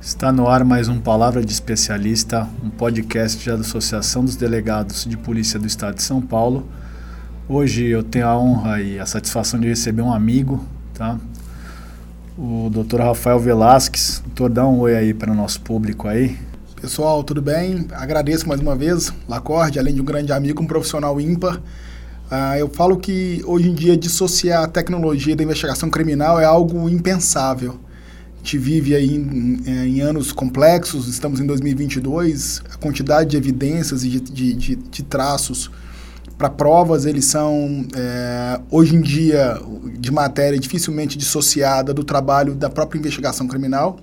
Está no ar mais um Palavra de Especialista, um podcast da Associação dos Delegados de Polícia do Estado de São Paulo. Hoje eu tenho a honra e a satisfação de receber um amigo, tá? O Dr. Rafael Velasquez. Doutor, dá um oi aí para o nosso público aí. Pessoal, tudo bem? Agradeço mais uma vez, Lacorde, além de um grande amigo, um profissional ímpar. Uh, eu falo que hoje em dia dissociar a tecnologia da investigação criminal é algo impensável gente vive aí em, é, em, anos complexos, estamos em 2022, a quantidade de evidências e de, de, de, de traços para provas, eles são, é, hoje em dia, de matéria dificilmente dissociada do trabalho da própria investigação criminal.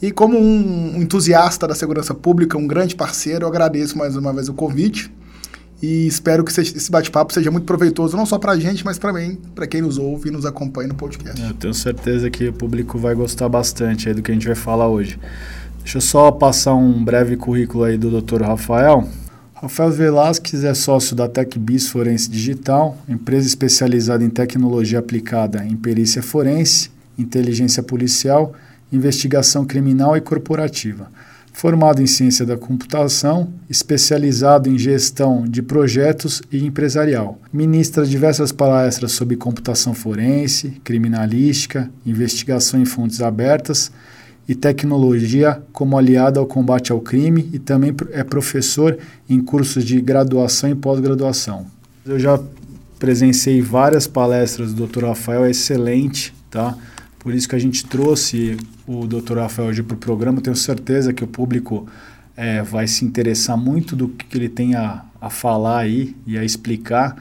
E como um entusiasta da segurança pública, um grande parceiro, eu agradeço mais uma vez o convite e espero que esse bate-papo seja muito proveitoso, não só para a gente, mas também para quem nos ouve e nos acompanha no podcast. Eu tenho certeza que o público vai gostar bastante aí do que a gente vai falar hoje. Deixa eu só passar um breve currículo aí do Dr. Rafael. Rafael Velasquez é sócio da TecBis Forense Digital, empresa especializada em tecnologia aplicada em perícia forense, inteligência policial, investigação criminal e corporativa formado em ciência da computação, especializado em gestão de projetos e empresarial. Ministra diversas palestras sobre computação forense, criminalística, investigação em fontes abertas e tecnologia como aliada ao combate ao crime e também é professor em cursos de graduação e pós-graduação. Eu já presenciei várias palestras do Dr. Rafael, é excelente, tá? Por isso que a gente trouxe o Dr. Rafael hoje para o programa. Tenho certeza que o público é, vai se interessar muito do que ele tem a, a falar aí e a explicar,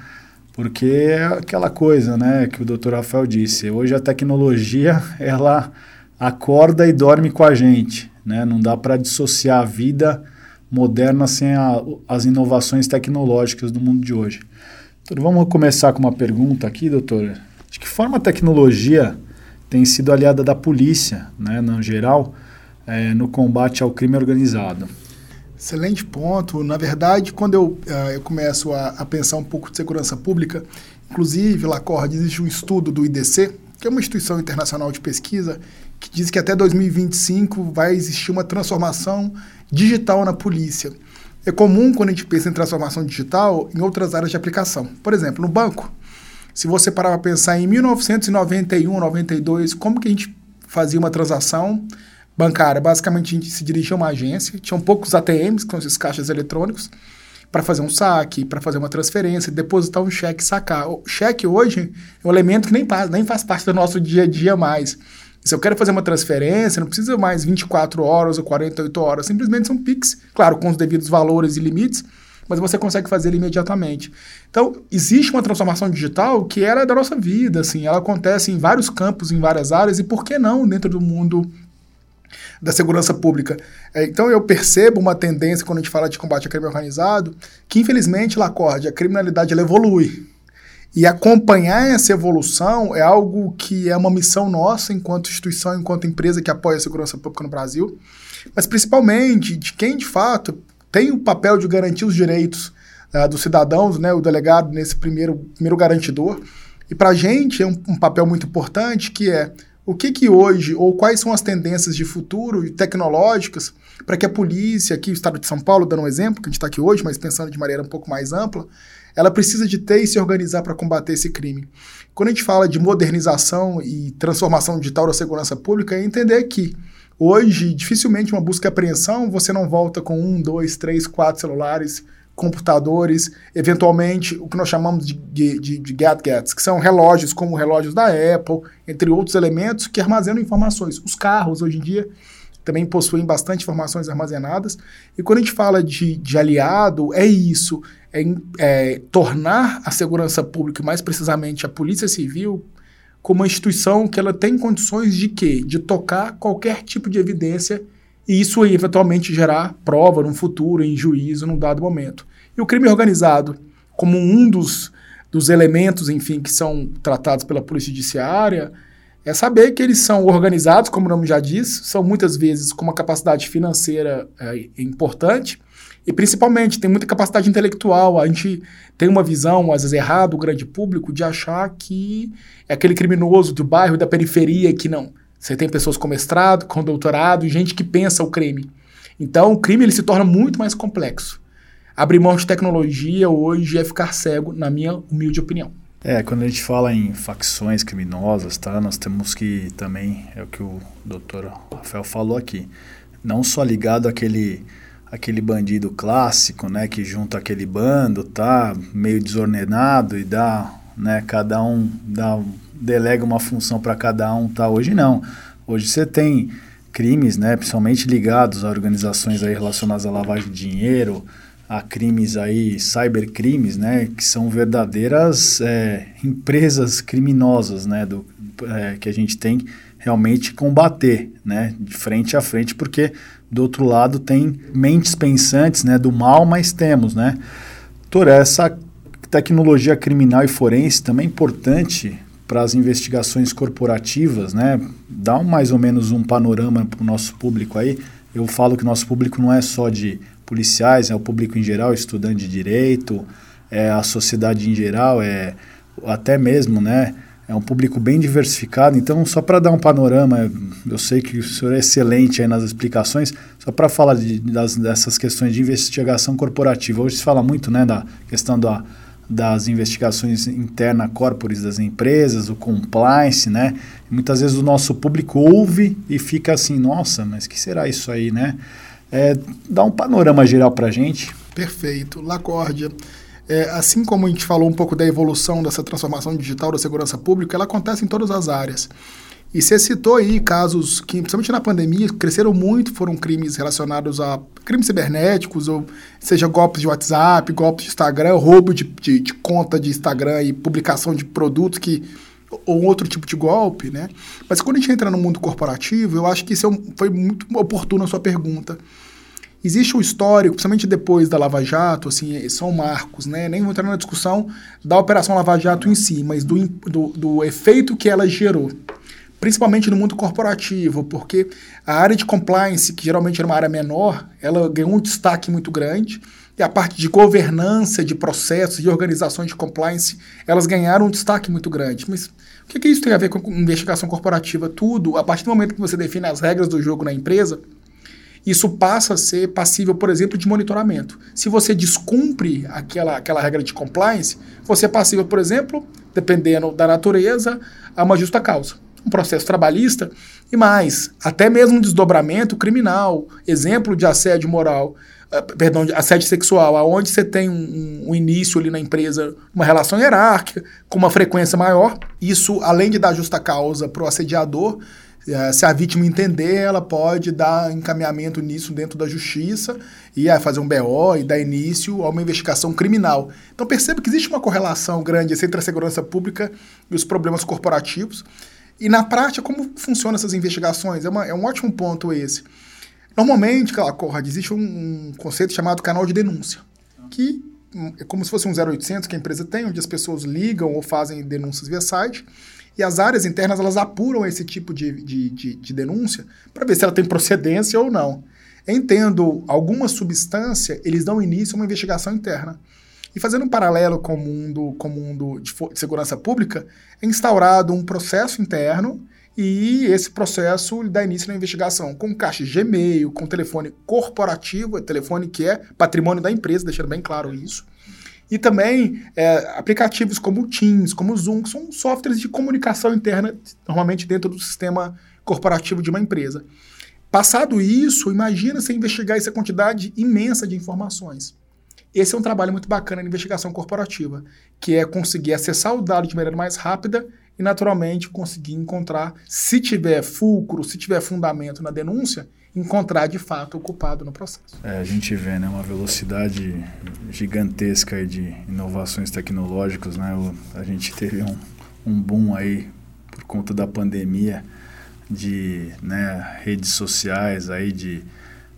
porque é aquela coisa né, que o Dr. Rafael disse. Hoje a tecnologia ela acorda e dorme com a gente. Né? Não dá para dissociar a vida moderna sem a, as inovações tecnológicas do mundo de hoje. Então, vamos começar com uma pergunta aqui, doutor. De que forma a tecnologia tem sido aliada da polícia, né, no geral, é, no combate ao crime organizado. Excelente ponto. Na verdade, quando eu, uh, eu começo a, a, pensar um pouco de segurança pública, inclusive, Lacorde, existe um estudo do IDC, que é uma instituição internacional de pesquisa, que diz que até 2025 vai existir uma transformação digital na polícia. É comum, quando a gente pensa em transformação digital, em outras áreas de aplicação. Por exemplo, no banco. Se você parar para pensar em 1991, 92, como que a gente fazia uma transação bancária? Basicamente, a gente se dirigia a uma agência, tinham poucos ATMs, que são esses caixas eletrônicos, para fazer um saque, para fazer uma transferência, depositar um cheque sacar. O cheque hoje é um elemento que nem, nem faz parte do nosso dia a dia mais. Se eu quero fazer uma transferência, não precisa mais 24 horas ou 48 horas, simplesmente são PIX, claro, com os devidos valores e limites, mas você consegue fazer ele imediatamente. Então, existe uma transformação digital que era da nossa vida, assim, ela acontece em vários campos, em várias áreas, e por que não dentro do mundo da segurança pública. É, então eu percebo uma tendência quando a gente fala de combate ao crime organizado, que infelizmente, Lacorde, a criminalidade ela evolui. E acompanhar essa evolução é algo que é uma missão nossa enquanto instituição, enquanto empresa que apoia a segurança pública no Brasil, mas principalmente de quem de fato tem o papel de garantir os direitos uh, dos cidadãos, né, o delegado nesse primeiro, primeiro garantidor. E para a gente é um, um, papel muito importante que é o que, que hoje, ou quais são as tendências de futuro tecnológicas para que a polícia, aqui o Estado de São Paulo, dando um exemplo, que a gente está aqui hoje, mas pensando de maneira um pouco mais ampla, ela precisa de ter e se organizar para combater esse crime. Quando a gente fala de modernização e transformação digital da segurança pública, é entender que Hoje, dificilmente uma busca e apreensão, você não volta com um, dois, três, quatro celulares, computadores, eventualmente o que nós chamamos de, de, de gadgets, que são relógios como relógios da Apple, entre outros elementos que armazenam informações. Os carros, hoje em dia, também possuem bastante informações armazenadas. E quando a gente fala de, de aliado, é isso, é, é tornar a segurança pública, mais precisamente a polícia civil, como uma instituição que ela tem condições de quê? De tocar qualquer tipo de evidência e isso aí, eventualmente gerar prova no futuro, em juízo, num dado momento. E o crime organizado, como um dos, dos elementos, enfim, que são tratados pela polícia judiciária, é saber que eles são organizados, como o nome já diz, são muitas vezes com uma capacidade financeira é, importante, e principalmente, tem muita capacidade intelectual. A gente tem uma visão, às vezes errada, do grande público, de achar que é aquele criminoso do bairro, da periferia, que não. Você tem pessoas com mestrado, com doutorado, gente que pensa o crime. Então, o crime ele se torna muito mais complexo. Abrir mão de tecnologia hoje é ficar cego, na minha humilde opinião. É, quando a gente fala em facções criminosas, tá? Nós temos que também, é o que o doutor Rafael falou aqui, não só ligado àquele aquele bandido clássico, né, que junta aquele bando, tá, meio desordenado e dá, né, cada um dá delega uma função para cada um, tá? Hoje não. Hoje você tem crimes, né, principalmente ligados a organizações aí relacionadas à lavagem de dinheiro, a crimes aí, cybercrimes, né, que são verdadeiras é, empresas criminosas, né, do, é, que a gente tem realmente combater, né, de frente a frente, porque do outro lado tem mentes pensantes, né, do mal, mas temos, né. Doutor, essa tecnologia criminal e forense também é importante para as investigações corporativas, né? Dá um, mais ou menos um panorama para o nosso público aí. Eu falo que o nosso público não é só de policiais, é o público em geral, estudante de direito, é a sociedade em geral, é até mesmo, né? É um público bem diversificado, então só para dar um panorama, eu sei que o senhor é excelente aí nas explicações, só para falar de, das, dessas questões de investigação corporativa. Hoje se fala muito né, da questão da, das investigações interna corporis das empresas, o compliance, né? Muitas vezes o nosso público ouve e fica assim, nossa, mas que será isso aí, né? É, dá um panorama geral para gente. Perfeito. Lacórdia. É, assim como a gente falou um pouco da evolução dessa transformação digital da segurança pública, ela acontece em todas as áreas. E você citou aí casos que, principalmente na pandemia, cresceram muito, foram crimes relacionados a crimes cibernéticos, ou seja, golpes de WhatsApp, golpes de Instagram, roubo de, de, de conta de Instagram e publicação de produtos que ou outro tipo de golpe, né? Mas quando a gente entra no mundo corporativo, eu acho que isso é um, foi muito oportuno a sua pergunta. Existe um histórico, principalmente depois da Lava Jato, assim, são marcos, né? Nem vou entrar na discussão da Operação Lava Jato em si, mas do, do, do efeito que ela gerou principalmente no mundo corporativo, porque a área de compliance, que geralmente era uma área menor, ela ganhou um destaque muito grande, e a parte de governança, de processos, de organizações de compliance, elas ganharam um destaque muito grande. Mas o que, que isso tem a ver com investigação corporativa? Tudo, a partir do momento que você define as regras do jogo na empresa, isso passa a ser passível, por exemplo, de monitoramento. Se você descumpre aquela, aquela regra de compliance, você é passível, por exemplo, dependendo da natureza, a uma justa causa. Um processo trabalhista e mais, até mesmo um desdobramento criminal, exemplo de assédio moral, uh, perdão, assédio sexual, aonde você tem um, um, início ali na empresa, uma relação hierárquica, com uma frequência maior. Isso, além de dar justa causa para o assediador, se a vítima entender, ela pode dar encaminhamento nisso dentro da justiça e é, fazer um BO e dar início a uma investigação criminal. Então perceba que existe uma correlação grande entre a segurança pública e os problemas corporativos. E na prática, como funcionam essas investigações? É, uma, é um ótimo ponto esse. Normalmente, Conrad, existe um, um conceito chamado canal de denúncia, que é como se fosse um 0800 que a empresa tem, onde as pessoas ligam ou fazem denúncias via site. E as áreas internas elas apuram esse tipo de, de, de, de denúncia para ver se ela tem procedência ou não. Entendo alguma substância, eles dão início a uma investigação interna. E fazendo um paralelo com o mundo, com o mundo de, de segurança pública, é instaurado um processo interno e esse processo dá início na investigação com caixa de Gmail, com telefone corporativo, telefone que é patrimônio da empresa, deixando bem claro isso e também é, aplicativos como o Teams, como o Zoom, que são softwares de comunicação interna, normalmente dentro do sistema corporativo de uma empresa. Passado isso, imagina você investigar essa quantidade imensa de informações. Esse é um trabalho muito bacana de investigação corporativa, que é conseguir acessar o dado de maneira mais rápida e, naturalmente, conseguir encontrar, se tiver fulcro, se tiver fundamento na denúncia, encontrar de fato o culpado no processo. É, a gente vê né, uma velocidade gigantesca de inovações tecnológicas. Né? A gente teve um, um boom aí por conta da pandemia de né, redes sociais, aí de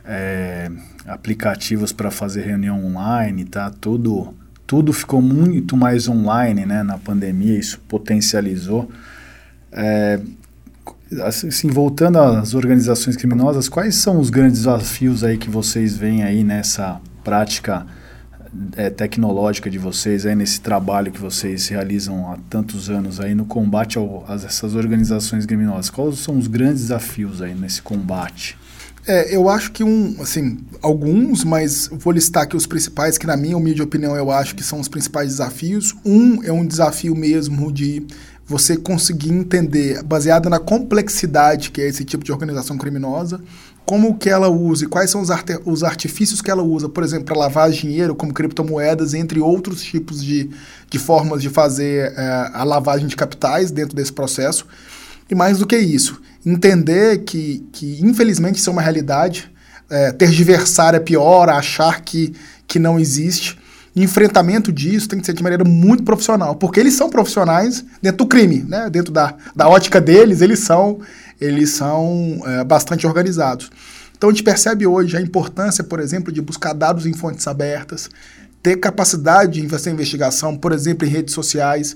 é, aplicativos para fazer reunião online, tá? Tudo, tudo ficou muito mais online né, na pandemia, isso potencializou. É, assim, voltando às organizações criminosas, quais são os grandes desafios aí que vocês veem aí nessa prática é, tecnológica de vocês aí nesse trabalho que vocês realizam há tantos anos aí no combate a essas organizações criminosas? Quais são os grandes desafios aí nesse combate? É, eu acho que um, assim, alguns, mas vou listar aqui os principais, que na minha humilde opinião eu acho que são os principais desafios. Um é um desafio mesmo de você conseguir entender, baseado na complexidade que é esse tipo de organização criminosa, como que ela usa e quais são os, arte os artifícios que ela usa, por exemplo, para lavar dinheiro, como criptomoedas, entre outros tipos de, de formas de fazer é, a lavagem de capitais dentro desse processo. E mais do que isso, entender que, que infelizmente isso é uma realidade, é, tergiversar é pior, achar que, que não existe. Enfrentamento disso tem que ser de maneira muito profissional, porque eles são profissionais dentro do crime, né? dentro da, da ótica deles, eles são, eles são é, bastante organizados. Então a gente percebe hoje a importância, por exemplo, de buscar dados em fontes abertas, ter capacidade de fazer investigação, por exemplo, em redes sociais,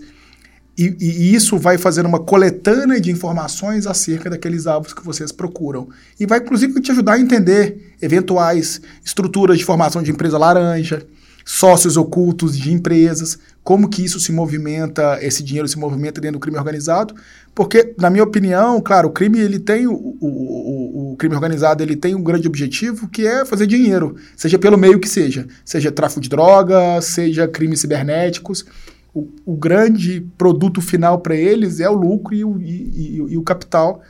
e, e, isso vai fazer uma coletânea de informações acerca daqueles alvos que vocês procuram. E vai, inclusive, te ajudar a entender eventuais estruturas de formação de empresa laranja, sócios ocultos de empresas, como que isso se movimenta, esse dinheiro se movimenta dentro do crime organizado. Porque, na minha opinião, claro, o crime ele tem o, o, o, crime organizado ele tem um grande objetivo que é fazer dinheiro, seja pelo meio que seja, seja tráfico de droga, seja crimes cibernéticos o, o grande produto final para eles é o lucro e o, e, e, e o capital,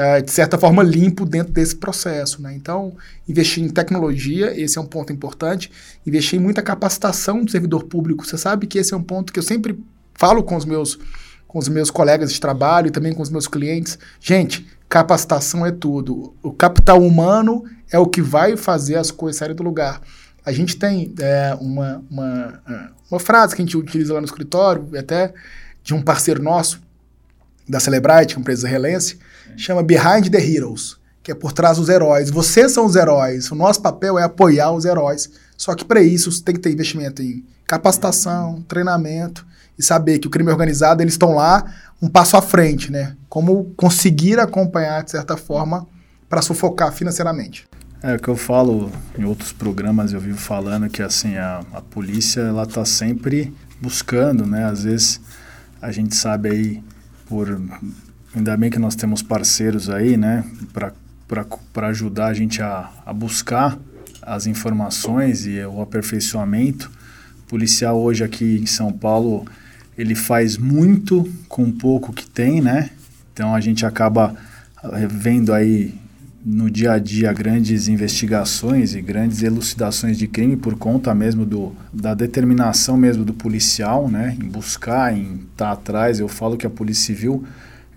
é, de certa forma, limpo dentro desse processo. Né? Então, investir em tecnologia, esse é um ponto importante. Investir em muita capacitação do servidor público. Você sabe que esse é um ponto que eu sempre falo com os meus, com os meus colegas de trabalho e também com os meus clientes. Gente, capacitação é tudo. O capital humano é o que vai fazer as coisas saírem do lugar. A gente tem é, uma, uma, é, uma frase que a gente utiliza lá no escritório, até de um parceiro nosso, da Celebrite, uma empresa relense, chama Behind the Heroes, que é por trás dos heróis. Vocês são os heróis, o nosso papel é apoiar os heróis. Só que para isso você tem que ter investimento em capacitação, treinamento e saber que o crime organizado eles estão lá um passo à frente, né? Como conseguir acompanhar de certa forma para sufocar financeiramente. É o que eu falo em outros programas, eu vivo falando que assim a, a polícia ela está sempre buscando, né? Às vezes a gente sabe aí por ainda bem que nós temos parceiros aí, né? Para ajudar a gente a, a buscar as informações e o aperfeiçoamento. O policial hoje aqui em São Paulo ele faz muito com pouco que tem, né? Então a gente acaba eh, vendo aí no dia a dia grandes investigações e grandes elucidações de crime por conta mesmo do, da determinação mesmo do policial, né, em buscar, em estar tá atrás. Eu falo que a Polícia Civil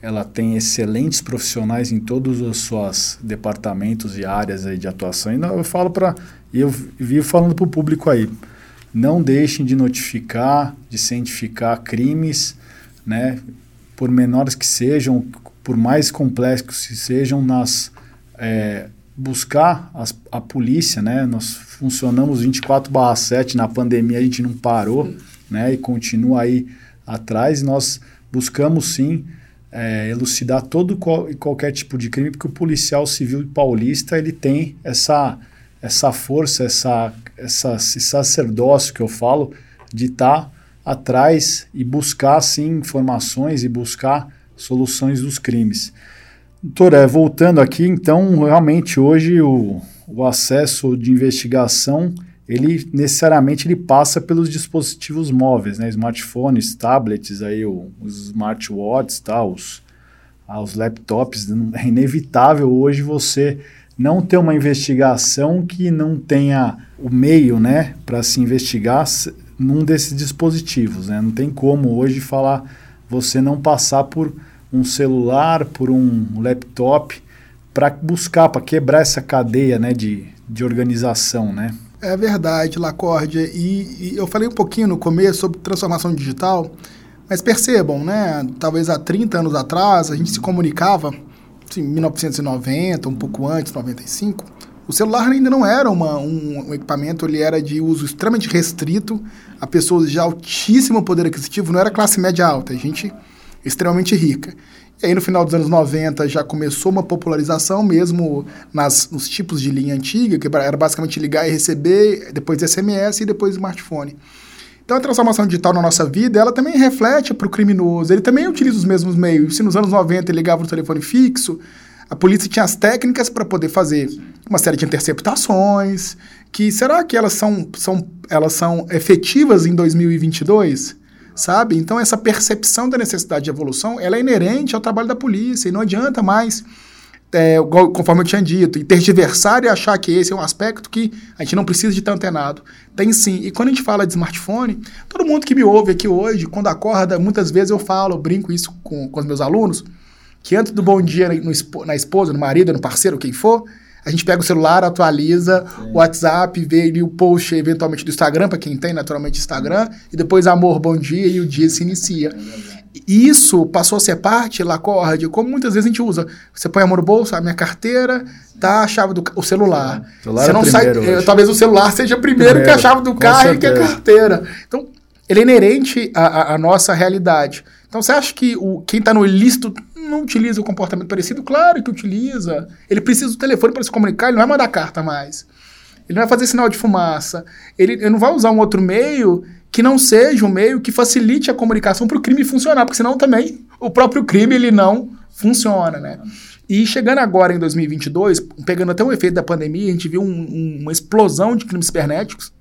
ela tem excelentes profissionais em todos os seus departamentos e áreas aí de atuação. E eu falo para eu vivo falando para o público aí, não deixem de notificar, de cientificar crimes, né, por menores que sejam, por mais complexos que sejam nas é, buscar as, a polícia, né? Nós funcionamos 24/7 na pandemia, a gente não parou, né? E continua aí atrás. Nós buscamos sim é, elucidar todo e qualquer tipo de crime, porque o policial civil paulista ele tem essa essa força, essa, essa esse sacerdócio que eu falo de estar tá atrás e buscar sim informações e buscar soluções dos crimes. Doutor, é, voltando aqui, então, realmente hoje o, o acesso de investigação, ele necessariamente ele passa pelos dispositivos móveis, né? Smartphones, tablets, aí, o, os smartwatches, tá? os, ah, os laptops. É inevitável hoje você não ter uma investigação que não tenha o meio, né, para se investigar num desses dispositivos, né? Não tem como hoje falar você não passar por um celular, por um laptop, para buscar, para quebrar essa cadeia né, de, de organização, né? É verdade, Lacórdia. E, e, eu falei um pouquinho no começo sobre transformação digital, mas percebam, né? Talvez há 30 anos atrás a gente se comunicava, assim, em 1990, um pouco antes, 95. O celular ainda não era uma, um, um equipamento, ele era de uso extremamente restrito a pessoas de altíssimo poder aquisitivo, não era classe média alta. A gente extremamente rica. E aí, no final dos anos 90, já começou uma popularização mesmo nas, nos tipos de linha antiga, que era basicamente ligar e receber, depois SMS e depois smartphone. Então, a transformação digital na nossa vida, ela também reflete para o criminoso. Ele também utiliza os mesmos meios. Se nos anos 90 ele ligava no telefone fixo, a polícia tinha as técnicas para poder fazer uma série de interceptações, que será que elas são, são, elas são efetivas em 2022? Sabe? Então essa percepção da necessidade de evolução, ela é inerente ao trabalho da polícia e não adianta mais, é, conforme eu tinha dito, tergiversar e achar que esse é um aspecto que a gente não precisa de estar antenado. Tem sim. E quando a gente fala de smartphone, todo mundo que me ouve aqui hoje, quando acorda, muitas vezes eu falo, eu brinco isso com, com os meus alunos, que antes do bom dia no, na esposa, no marido, no parceiro, quem for, a gente pega o celular, atualiza o WhatsApp, vê ali o post eventualmente do Instagram, para quem tem naturalmente Instagram, e depois amor, bom dia, e o dia se inicia. Isso passou a ser parte, Lacorde, como muitas vezes a gente usa. Você põe amor no bolso, a minha carteira, tá a chave do o celular. O celular você é não sai, eh, talvez o celular seja primeiro, primeiro que a chave do carro e que a carteira. Então, ele é inerente à, à, nossa realidade. Então, você acha que o, quem está no ilícito não utiliza o comportamento parecido? Claro que utiliza. Ele precisa do telefone para se comunicar, ele não vai mandar carta mais. Ele não vai fazer sinal de fumaça. Ele, ele não vai usar um outro meio que não seja um meio que facilite a comunicação para o crime funcionar, porque senão também o próprio crime ele não funciona, né? E chegando agora em 2022, pegando até o efeito da pandemia, a gente viu um, um, uma explosão de crimes cibernéticos.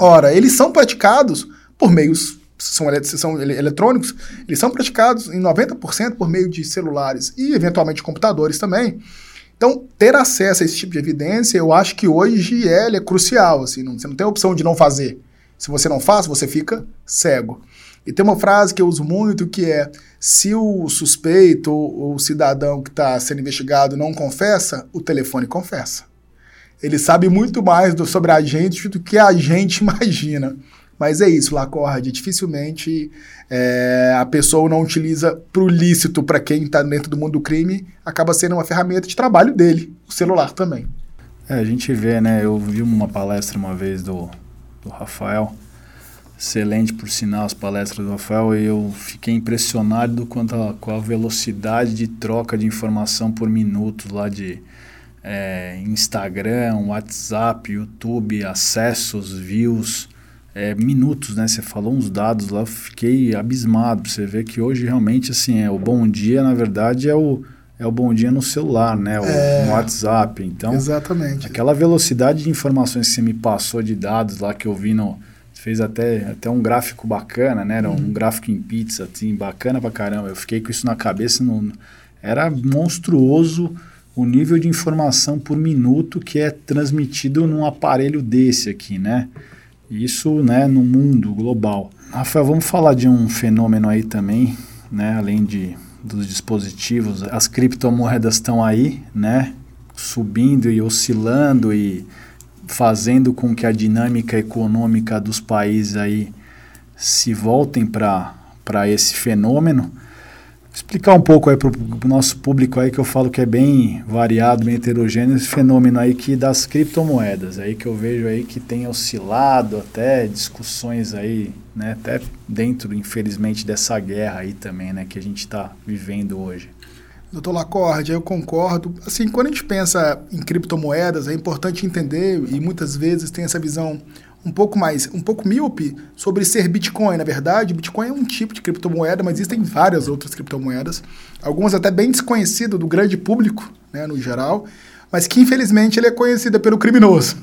Ora, eles são praticados por meios são, são eletrônicos, eles são praticados em 90% por meio de celulares e, eventualmente, computadores também. Então, ter acesso a esse tipo de evidência, eu acho que hoje é, é crucial. Assim, não, você não tem a opção de não fazer. Se você não faz, você fica cego. E tem uma frase que eu uso muito que é: se o suspeito ou o cidadão que está sendo investigado não confessa, o telefone confessa. Ele sabe muito mais do, sobre a gente do que a gente imagina. Mas é isso, Lacorde. Dificilmente é, a pessoa não utiliza para o lícito, para quem está dentro do mundo do crime, acaba sendo uma ferramenta de trabalho dele, o celular também. É, a gente vê, né? Eu vi uma palestra uma vez do, do Rafael, excelente por sinal as palestras do Rafael, e eu fiquei impressionado quanto a, com a velocidade de troca de informação por minuto lá de é, Instagram, WhatsApp, YouTube, acessos, views é, minutos, né? Você falou uns dados lá, eu fiquei abismado. Você vê que hoje realmente assim é o bom dia, na verdade é o é o bom dia no celular, né? O, é, no WhatsApp. Então, exatamente. Aquela velocidade de informações que você me passou de dados lá que eu vi no fez até, até um gráfico bacana, né? Era um uhum. gráfico em pizza, assim, bacana pra caramba. Eu fiquei com isso na cabeça, no, era monstruoso o nível de informação por minuto que é transmitido num aparelho desse aqui, né? Isso, né, no mundo global. Rafael, vamos falar de um fenômeno aí também, né, além de dos dispositivos, as criptomoedas estão aí, né, subindo e oscilando e fazendo com que a dinâmica econômica dos países aí se voltem para para esse fenômeno explicar um pouco aí para o nosso público aí que eu falo que é bem variado, bem heterogêneo esse fenômeno aí que das criptomoedas aí que eu vejo aí que tem oscilado até discussões aí, né, até dentro infelizmente dessa guerra aí também, né, que a gente está vivendo hoje. Doutor Lacorde, eu concordo. Assim, quando a gente pensa em criptomoedas, é importante entender, e muitas vezes tem essa visão um pouco mais, um pouco míope sobre ser Bitcoin. Na verdade, Bitcoin é um tipo de criptomoeda, mas existem várias outras criptomoedas, algumas até bem desconhecidas do grande público, né, no geral, mas que infelizmente ele é conhecida pelo criminoso.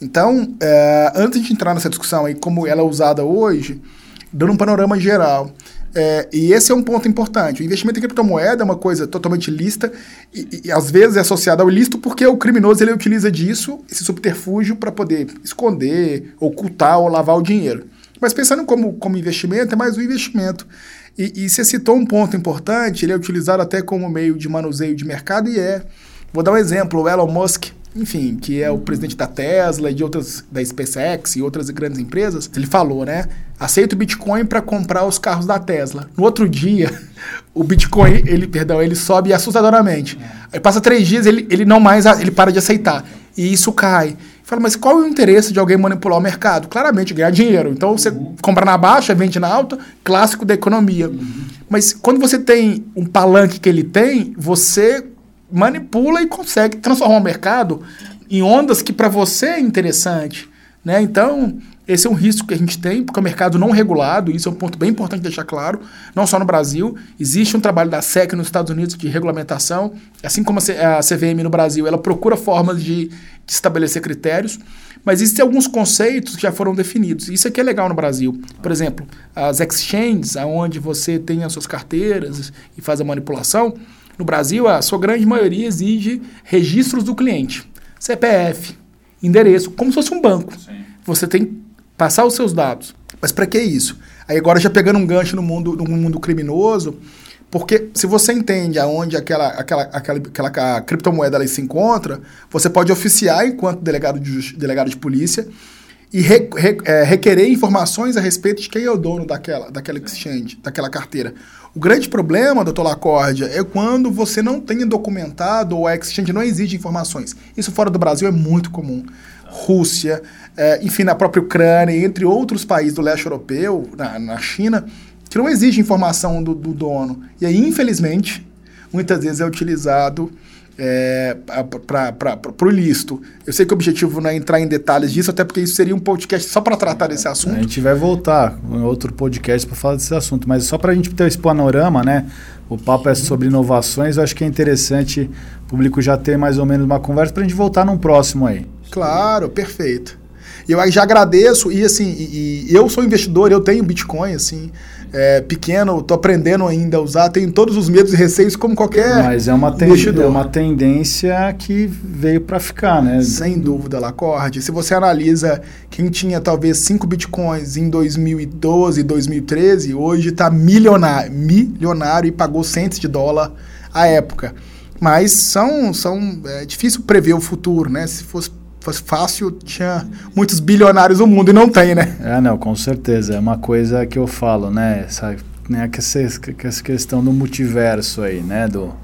Então, é, antes de entrar nessa discussão aí, como ela é usada hoje, dando um panorama geral, é, e esse é um ponto importante. O investimento em criptomoeda é uma coisa totalmente lícita e, e, às vezes é associada ao ilícito porque o criminoso ele utiliza disso, esse subterfúgio, para poder esconder, ocultar ou lavar o dinheiro. Mas pensando como, como investimento, é mais um investimento. E, e você citou um ponto importante, ele é utilizado até como meio de manuseio de mercado e é. Vou dar um exemplo, o Elon Musk, enfim, que é o presidente da Tesla e de outras, da SpaceX e outras grandes empresas, ele falou, né? Aceita o Bitcoin para comprar os carros da Tesla. No outro dia, o Bitcoin, ele, perdão, ele sobe assustadoramente. Aí passa três dias, ele, ele não mais, ele para de aceitar. E isso cai. Fala, mas qual é o interesse de alguém manipular o mercado? Claramente, ganhar dinheiro. Então, você uhum. compra na baixa, vende na alta, clássico da economia. Uhum. Mas quando você tem um palanque que ele tem, você manipula e consegue transformar o mercado em ondas que para você é interessante. Né? Então, esse é um risco que a gente tem, porque é um mercado não regulado, isso é um ponto bem importante deixar claro, não só no Brasil. Existe um trabalho da SEC nos Estados Unidos de regulamentação, assim como a CVM no Brasil, ela procura formas de, de estabelecer critérios, mas existem alguns conceitos que já foram definidos. Isso aqui é legal no Brasil. Por exemplo, as exchanges, onde você tem as suas carteiras e faz a manipulação, no Brasil, a sua grande maioria exige registros do cliente. CPF, endereço, como se fosse um banco. Sim. Você tem passar os seus dados. Mas para que isso? Aí agora já pegando um gancho no mundo, no mundo criminoso, porque se você entende aonde aquela, aquela, aquela, aquela criptomoeda ali se encontra, você pode oficiar enquanto delegado de, delegado de polícia e re, re, é, requerer informações a respeito de quem é o dono daquela, daquela exchange, daquela carteira. O grande problema, doutor Lacórdia, é quando você não tem documentado ou a exchange não exige informações. Isso fora do Brasil é muito comum. Rússia, é, enfim, na própria Ucrânia, entre outros países do leste europeu, na, na China, que não exige informação do, do, dono. E aí, infelizmente, muitas vezes é utilizado é, para o ilícito. Eu sei que o objetivo não é entrar em detalhes disso, até porque isso seria um podcast só para tratar desse assunto. A gente vai voltar em outro podcast para falar desse assunto, mas só para a gente ter esse panorama, né? O papo é sobre inovações, eu acho que é interessante o público já ter mais ou menos uma conversa para a gente voltar num próximo aí. Claro, perfeito. E eu já agradeço, e assim, e, e eu sou investidor, eu tenho Bitcoin, assim, é, pequeno, estou aprendendo ainda a usar, tenho todos os medos e receios como qualquer Mas é uma, investidor. é uma tendência que veio para ficar, né? Sem dúvida, Lacorde. Se você analisa quem tinha talvez 5 Bitcoins em 2012, 2013, hoje está milionário, milionário e pagou centos de dólar à época. Mas são, são é difícil prever o futuro, né? Se fosse fosse fácil, tinha muitos bilionários no mundo e não tem, né? É, não, com certeza. É uma coisa que eu falo, né? Essa, né, que essa, que essa questão do multiverso aí, né? Do,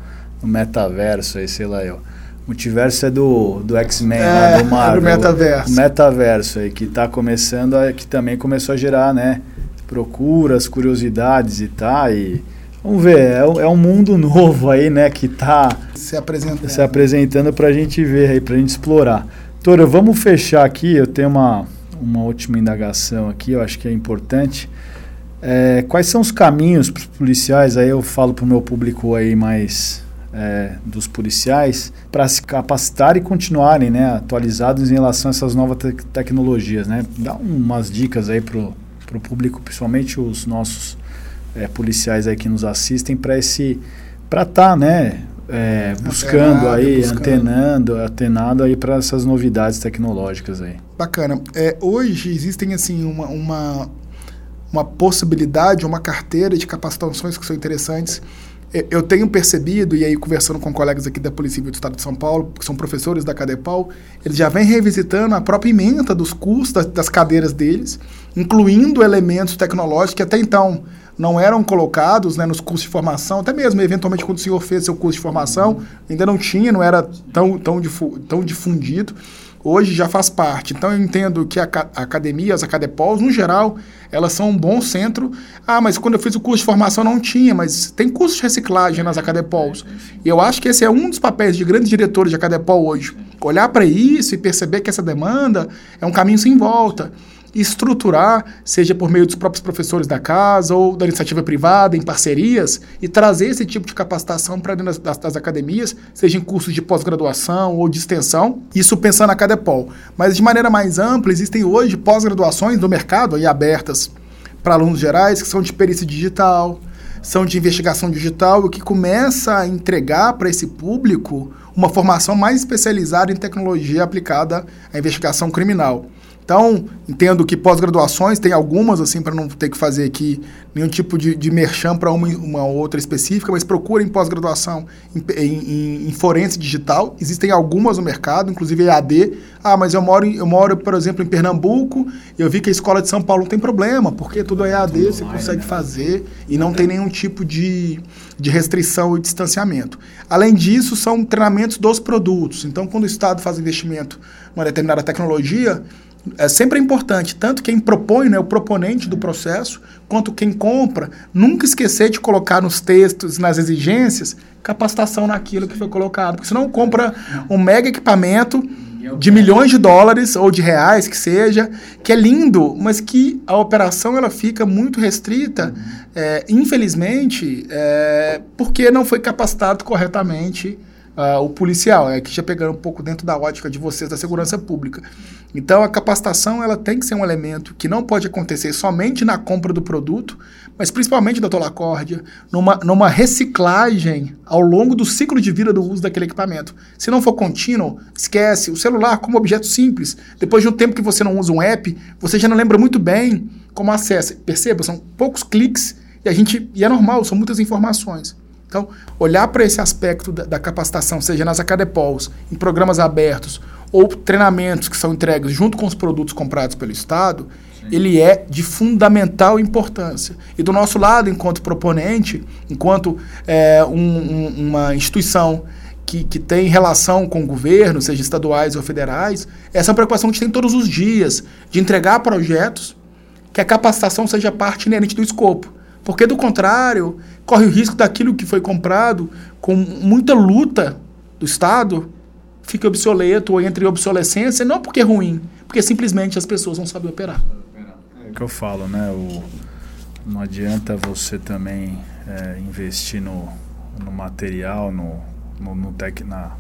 do metaverso aí, sei lá eu. Multiverso é do, do X-Men, é, né? do Marvel. É do metaverso. Metaverso aí, que está começando, a, que também começou a gerar, né? Procuras, curiosidades e tá, e... Vamos ver, é, é um mundo novo aí, né, que está se apresentando, se apresentando para a gente ver aí, para a gente explorar. Doutora, vamos fechar aqui. Eu tenho uma, uma última indagação aqui, eu acho que é importante. É, quais são os caminhos para os policiais? Aí eu falo para o meu público aí mais é, dos policiais para se capacitar e continuarem né, atualizados em relação a essas novas te tecnologias. Né? Dá umas dicas aí para o público, principalmente os nossos é, policiais aí que nos assistem, para para estar tá, né, é, buscando aí, buscando. antenando, atenado aí para essas novidades tecnológicas aí. Bacana. É, hoje existem assim uma, uma, uma possibilidade, uma carteira de capacitações que são interessantes. Eu tenho percebido, e aí conversando com colegas aqui da Polícia Civil do Estado de São Paulo, que são professores da Cadepal, eles já vêm revisitando a própria emenda dos cursos das, das cadeiras deles, incluindo elementos tecnológicos que até então não eram colocados né, nos cursos de formação, até mesmo eventualmente quando o senhor fez seu curso de formação, ainda não tinha, não era tão, tão, difu tão difundido. Hoje já faz parte. Então eu entendo que a, a academia, as acadepols, no geral, elas são um bom centro. Ah, mas quando eu fiz o curso de formação não tinha, mas tem curso de reciclagem nas acadepols. E eu acho que esse é um dos papéis de grandes diretores de acadepol hoje. Olhar para isso e perceber que essa demanda é um caminho sem volta estruturar, seja por meio dos próprios professores da casa ou da iniciativa privada, em parcerias, e trazer esse tipo de capacitação para dentro das, das, academias, seja em cursos de pós-graduação ou de extensão, isso pensando na Cadepol. Mas de maneira mais ampla, existem hoje pós-graduações do mercado aí abertas para alunos gerais, que são de perícia digital, são de investigação digital, o que começa a entregar para esse público uma formação mais especializada em tecnologia aplicada à investigação criminal. Então, entendo que pós-graduações, tem algumas, assim, para não ter que fazer aqui nenhum tipo de, de merchan para uma, uma outra específica, mas procurem pós-graduação em, em, em, forense digital. Existem algumas no mercado, inclusive EAD. Ah, mas eu moro, eu moro, por exemplo, em Pernambuco, e eu vi que a escola de São Paulo não tem problema, porque tudo é EAD, tudo você online, consegue né? fazer e não tem nenhum tipo de, de restrição e distanciamento. Além disso, são treinamentos dos produtos. Então, quando o Estado faz investimento numa determinada tecnologia, é sempre importante, tanto quem propõe, né, o proponente do processo, quanto quem compra, nunca esquecer de colocar nos textos, nas exigências, capacitação naquilo que foi colocado. Porque senão compra um mega equipamento de milhões de dólares ou de reais que seja, que é lindo, mas que a operação ela fica muito restrita, é, infelizmente, é, porque não foi capacitado corretamente uh, o policial, é que já pegando um pouco dentro da ótica de vocês da segurança pública. Então a capacitação ela tem que ser um elemento que não pode acontecer somente na compra do produto, mas principalmente, doutor Lacórdia, numa, numa reciclagem ao longo do ciclo de vida do uso daquele equipamento. Se não for contínuo, esquece. O celular como objeto simples. Depois de um tempo que você não usa um app, você já não lembra muito bem como acessa. Perceba, são poucos cliques e a gente e é normal, são muitas informações. Então, olhar para esse aspecto da, da, capacitação, seja nas acadepols, em programas abertos, ou treinamentos que são entregues junto com os produtos comprados pelo Estado, Sim. ele é de fundamental importância. E do nosso lado, enquanto proponente, enquanto é, um, um, uma instituição que, que, tem relação com o governo, seja estaduais ou federais, essa é preocupação que a gente tem todos os dias, de entregar projetos que a capacitação seja parte inerente do escopo. Porque, do contrário, corre o risco daquilo que foi comprado com muita luta do Estado fique obsoleto ou entre obsolescência, não porque é ruim, porque simplesmente as pessoas não sabem operar. É o que eu falo, né? O, não adianta você também é, investir no, no material, no, no, no, tec, na,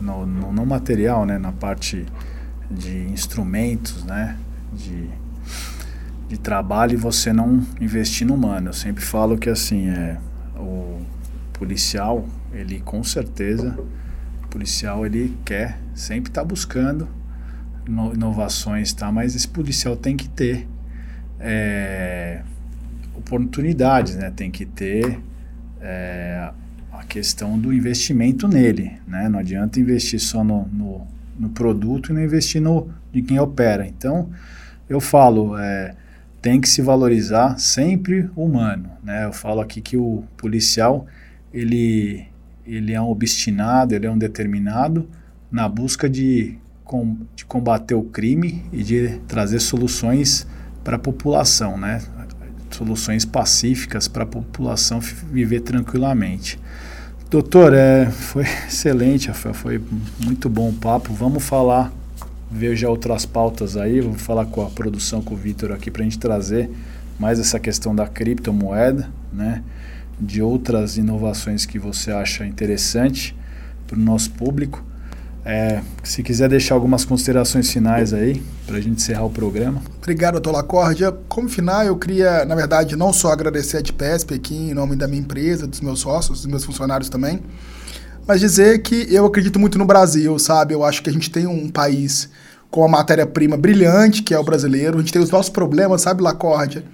no, no, no material, né? Na parte de instrumentos, né? De de trabalho e você não investir no humano. Eu sempre falo que assim, é, o policial, ele com certeza, policial ele quer, sempre está buscando inovações, tá? Mas esse policial tem que ter é, oportunidades, né? Tem que ter é, a questão do investimento nele, né? Não adianta investir só no, no, no produto e não investir no de quem opera. Então, eu falo, é, tem que se valorizar sempre humano, né? Eu falo aqui que o policial ele ele é um obstinado, ele é um determinado na busca de, com, de combater o crime e de trazer soluções para a população, né? Soluções pacíficas para a população viver tranquilamente. Doutor, é, foi excelente, Rafael, foi muito bom o papo. Vamos falar ver já outras pautas aí, vou falar com a produção, com o Vitor aqui para a gente trazer mais essa questão da criptomoeda, né? De outras inovações que você acha interessante para o nosso público. É, se quiser deixar algumas considerações finais aí, para a gente encerrar o programa. Obrigado, doutor Lacórdia. Como final, eu queria, na verdade, não só agradecer a DPESP aqui, em nome da minha empresa, dos meus sócios, dos meus funcionários também, mas dizer que eu acredito muito no Brasil, sabe? Eu acho que a gente tem um país com uma matéria-prima brilhante, que é o brasileiro. A gente tem os nossos problemas, sabe, Lacórdia?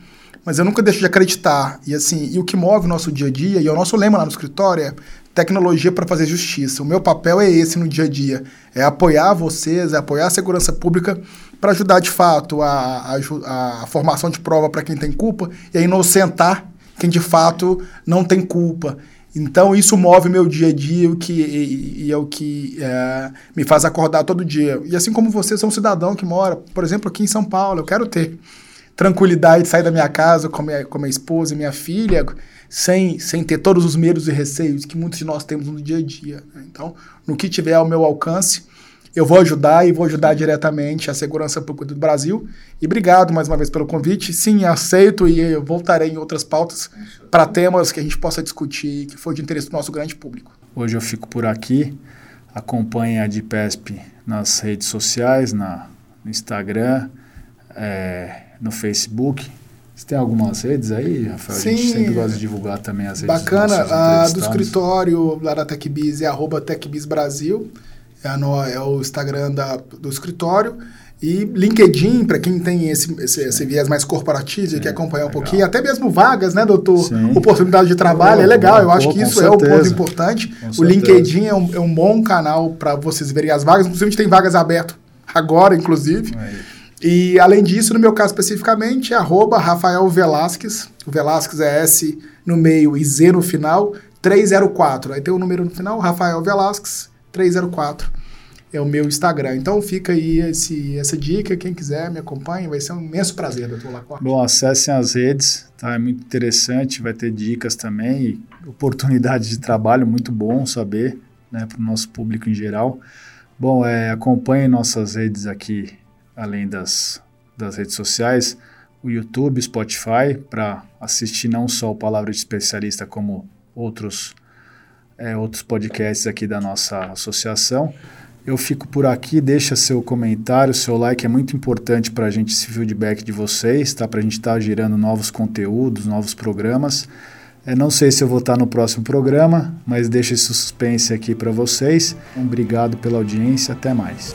Mas eu nunca deixo de acreditar. E assim, e o que move o nosso dia a dia, e é o nosso lema lá no escritório, é tecnologia para fazer justiça. O meu papel é esse no dia a dia. É apoiar vocês, é apoiar a segurança pública para ajudar de fato a, a, a formação de prova para quem tem culpa e a inocentar quem de fato não tem culpa. Então isso move meu dia a dia que, e, e é o que é, me faz acordar todo dia. E assim como você, sou um cidadão que mora, por exemplo, aqui em São Paulo, eu quero ter tranquilidade de sair da minha casa com minha, com minha esposa e minha filha, sem, sem ter todos os medos e receios que muitos de nós temos no dia a dia. Né? Então, no que tiver ao meu alcance, eu vou ajudar e vou ajudar diretamente a segurança pública do Brasil. E obrigado mais uma vez pelo convite. Sim, aceito e eu voltarei em outras pautas para temas que a gente possa discutir que for de interesse do nosso grande público. Hoje eu fico por aqui. Acompanhe a DIPESP nas redes sociais, na, no Instagram, é, no Facebook. Você tem algumas redes aí, Rafael? Sim, a gente sempre gosta de divulgar também as redes Bacana. A do escritório lá da TecBiz é arroba. Brasil é, no, é o Instagram da, do escritório. E LinkedIn, para quem tem esse, esse, esse, viés mais corporativo e quer acompanhar um pouquinho, até mesmo vagas, né, doutor? Sim. Oportunidade de trabalho, é legal. Eu acho que isso é o ponto importante. o LinkedIn é um, é um bom canal para vocês verem as vagas. Inclusive, a gente tem vagas abertas agora, inclusive. E além disso, no meu caso especificamente, arroba Rafael Velasquez. O Velasquez é S no meio e Z no final, 304. Aí tem o número no final, Rafael Velasquez, 304 é o meu Instagram. Então fica aí esse, essa dica, quem quiser me acompanhe, vai ser um imenso prazer, doutor Lacorte. Bom, acessem as redes, tá? É muito interessante, vai ter dicas também, oportunidades de trabalho, muito bom saber, né, para o nosso público em geral. Bom, é, acompanhe nossas redes aqui, além das, das redes sociais, o YouTube, Spotify, para assistir não só o Palavra de Especialista, como outros, é, outros podcasts aqui da nossa associação. Eu fico por aqui, deixa seu comentário, seu like é muito importante para a gente esse feedback de vocês, tá? Para a gente estar tá gerando novos conteúdos, novos programas. É, não sei se eu vou estar tá no próximo programa, mas deixa esse suspense aqui para vocês. Obrigado pela audiência, até mais.